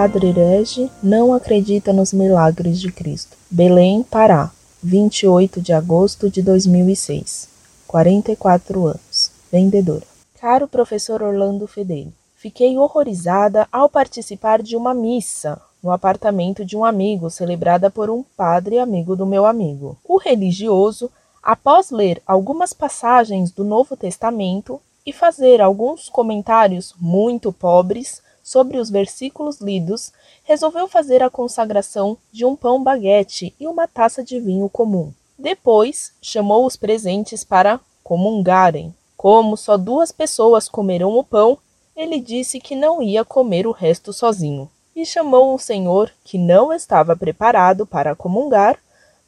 padre herege não acredita nos milagres de Cristo. Belém, Pará, 28 de agosto de 2006. 44 anos. Vendedora. Caro professor Orlando Fedeli, fiquei horrorizada ao participar de uma missa no apartamento de um amigo celebrada por um padre amigo do meu amigo. O religioso, após ler algumas passagens do Novo Testamento e fazer alguns comentários muito pobres, sobre os versículos lidos, resolveu fazer a consagração de um pão baguete e uma taça de vinho comum. Depois, chamou os presentes para comungarem. Como só duas pessoas comerão o pão, ele disse que não ia comer o resto sozinho. E chamou um senhor que não estava preparado para comungar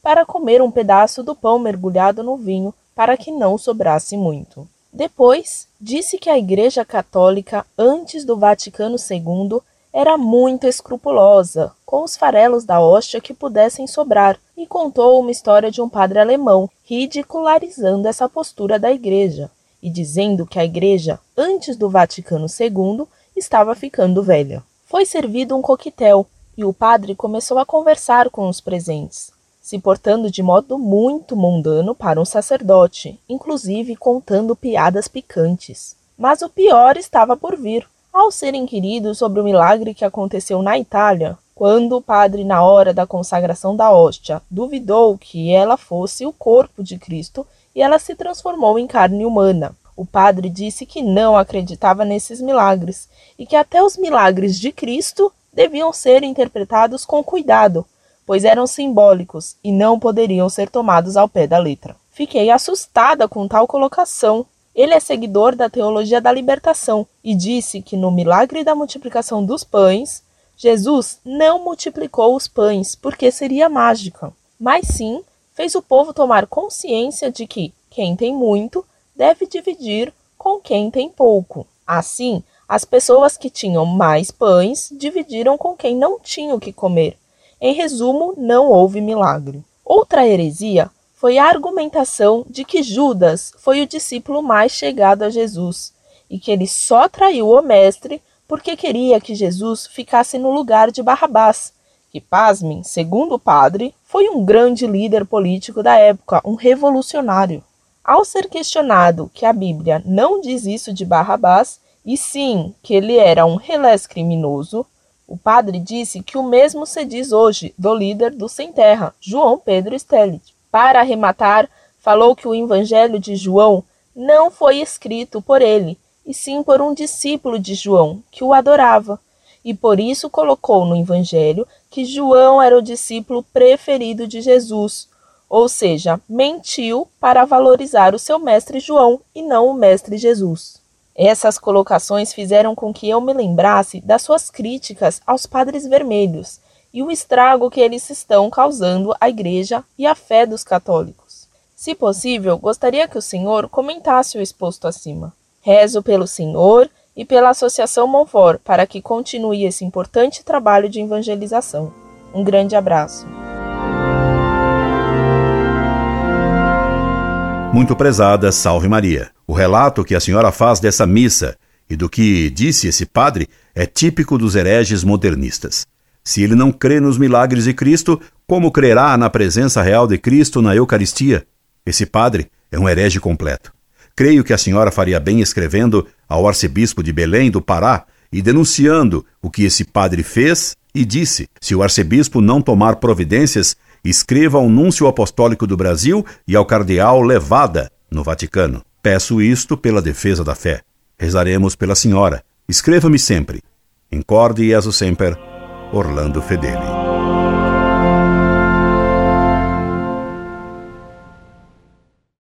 para comer um pedaço do pão mergulhado no vinho para que não sobrasse muito. Depois, disse que a Igreja Católica, antes do Vaticano II, era muito escrupulosa com os farelos da hóstia que pudessem sobrar e contou uma história de um padre alemão ridicularizando essa postura da Igreja e dizendo que a Igreja, antes do Vaticano II, estava ficando velha. Foi servido um coquetel e o padre começou a conversar com os presentes se portando de modo muito mundano para um sacerdote, inclusive contando piadas picantes. Mas o pior estava por vir. Ao ser inquirido sobre o milagre que aconteceu na Itália, quando o padre, na hora da consagração da hóstia, duvidou que ela fosse o corpo de Cristo e ela se transformou em carne humana. O padre disse que não acreditava nesses milagres e que até os milagres de Cristo deviam ser interpretados com cuidado, pois eram simbólicos e não poderiam ser tomados ao pé da letra. Fiquei assustada com tal colocação. Ele é seguidor da teologia da libertação e disse que no milagre da multiplicação dos pães, Jesus não multiplicou os pães porque seria mágica, mas sim fez o povo tomar consciência de que quem tem muito deve dividir com quem tem pouco. Assim, as pessoas que tinham mais pães dividiram com quem não tinha o que comer, em resumo, não houve milagre. Outra heresia foi a argumentação de que Judas foi o discípulo mais chegado a Jesus e que ele só traiu o mestre porque queria que Jesus ficasse no lugar de Barrabás, que, pasmem, segundo o padre, foi um grande líder político da época, um revolucionário. Ao ser questionado que a Bíblia não diz isso de Barrabás, e sim que ele era um relés criminoso, o padre disse que o mesmo se diz hoje do líder do Sem Terra, João Pedro Stellit. Para arrematar, falou que o Evangelho de João não foi escrito por ele, e sim por um discípulo de João, que o adorava, e por isso colocou no Evangelho que João era o discípulo preferido de Jesus, ou seja, mentiu para valorizar o seu mestre João e não o mestre Jesus. Essas colocações fizeram com que eu me lembrasse das suas críticas aos padres vermelhos e o estrago que eles estão causando à Igreja e à fé dos católicos. Se possível, gostaria que o senhor comentasse o exposto acima. Rezo pelo senhor e pela Associação Monfort para que continue esse importante trabalho de evangelização. Um grande abraço. Muito prezada, salve Maria. O relato que a senhora faz dessa missa e do que disse esse padre é típico dos hereges modernistas. Se ele não crê nos milagres de Cristo, como crerá na presença real de Cristo na Eucaristia? Esse padre é um herege completo. Creio que a senhora faria bem escrevendo ao arcebispo de Belém do Pará e denunciando o que esse padre fez e disse. Se o arcebispo não tomar providências, escreva ao Núncio Apostólico do Brasil e ao Cardeal Levada, no Vaticano. Peço isto pela defesa da fé. Rezaremos pela Senhora. Escreva-me sempre. Incorde Jesus Semper, Orlando Fedeli.